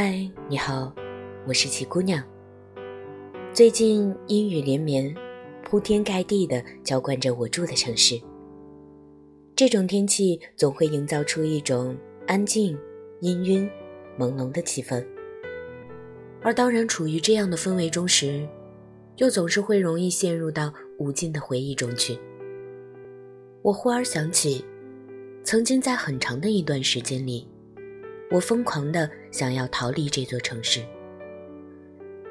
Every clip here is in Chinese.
嗨，你好，我是齐姑娘。最近阴雨连绵，铺天盖地的浇灌着我住的城市。这种天气总会营造出一种安静、氤氲、朦胧的气氛。而当人处于这样的氛围中时，又总是会容易陷入到无尽的回忆中去。我忽而想起，曾经在很长的一段时间里。我疯狂的想要逃离这座城市。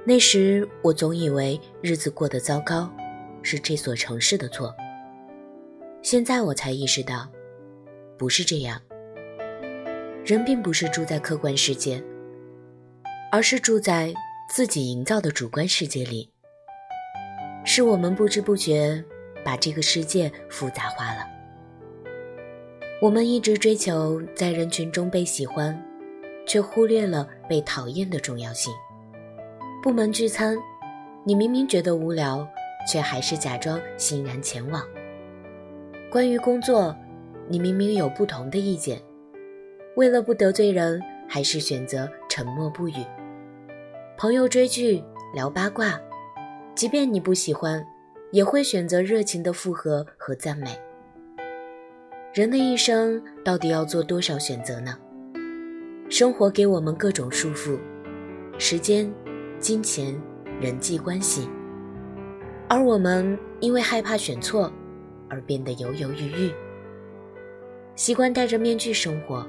那时，我总以为日子过得糟糕，是这所城市的错。现在我才意识到，不是这样。人并不是住在客观世界，而是住在自己营造的主观世界里。是我们不知不觉把这个世界复杂化了。我们一直追求在人群中被喜欢。却忽略了被讨厌的重要性。部门聚餐，你明明觉得无聊，却还是假装欣然前往。关于工作，你明明有不同的意见，为了不得罪人，还是选择沉默不语。朋友追剧聊八卦，即便你不喜欢，也会选择热情的附和和赞美。人的一生到底要做多少选择呢？生活给我们各种束缚，时间、金钱、人际关系，而我们因为害怕选错，而变得犹犹豫豫。习惯戴着面具生活，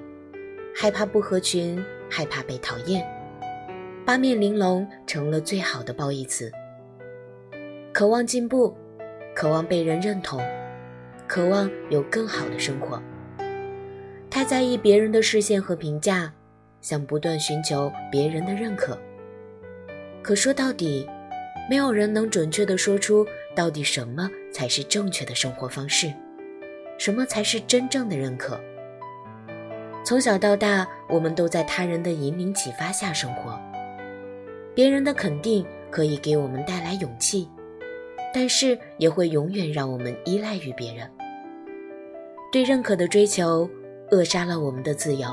害怕不合群，害怕被讨厌，八面玲珑成了最好的褒义词。渴望进步，渴望被人认同，渴望有更好的生活。太在意别人的视线和评价。想不断寻求别人的认可，可说到底，没有人能准确地说出到底什么才是正确的生活方式，什么才是真正的认可。从小到大，我们都在他人的引领启发下生活，别人的肯定可以给我们带来勇气，但是也会永远让我们依赖于别人。对认可的追求，扼杀了我们的自由。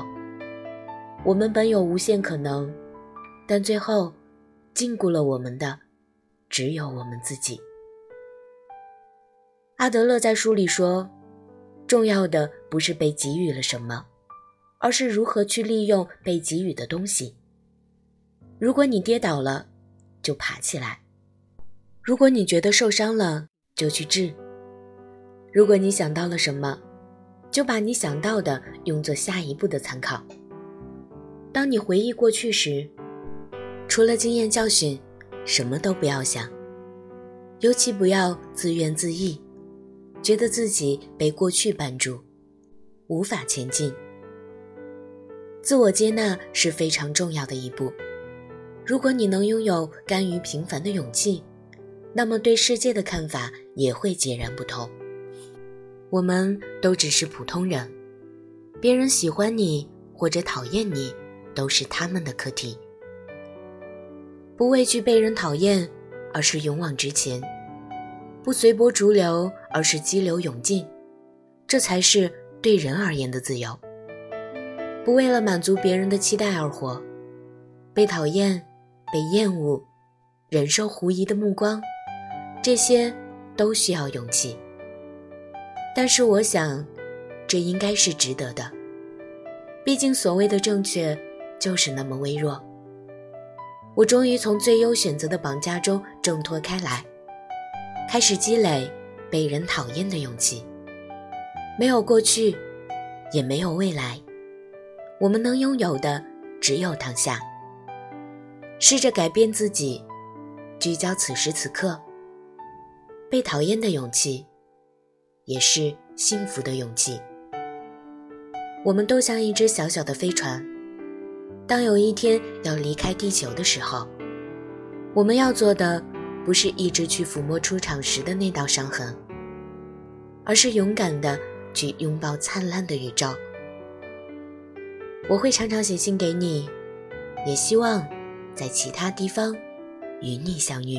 我们本有无限可能，但最后禁锢了我们的，只有我们自己。阿德勒在书里说：“重要的不是被给予了什么，而是如何去利用被给予的东西。如果你跌倒了，就爬起来；如果你觉得受伤了，就去治；如果你想到了什么，就把你想到的用作下一步的参考。”当你回忆过去时，除了经验教训，什么都不要想，尤其不要自怨自艾，觉得自己被过去绊住，无法前进。自我接纳是非常重要的一步。如果你能拥有甘于平凡的勇气，那么对世界的看法也会截然不同。我们都只是普通人，别人喜欢你或者讨厌你。都是他们的课题。不畏惧被人讨厌，而是勇往直前；不随波逐流，而是激流勇进。这才是对人而言的自由。不为了满足别人的期待而活，被讨厌、被厌恶、忍受狐疑的目光，这些都需要勇气。但是我想，这应该是值得的。毕竟，所谓的正确。就是那么微弱。我终于从最优选择的绑架中挣脱开来，开始积累被人讨厌的勇气。没有过去，也没有未来，我们能拥有的只有当下。试着改变自己，聚焦此时此刻。被讨厌的勇气，也是幸福的勇气。我们都像一只小小的飞船。当有一天要离开地球的时候，我们要做的不是一直去抚摸出场时的那道伤痕，而是勇敢的去拥抱灿烂的宇宙。我会常常写信给你，也希望在其他地方与你相遇。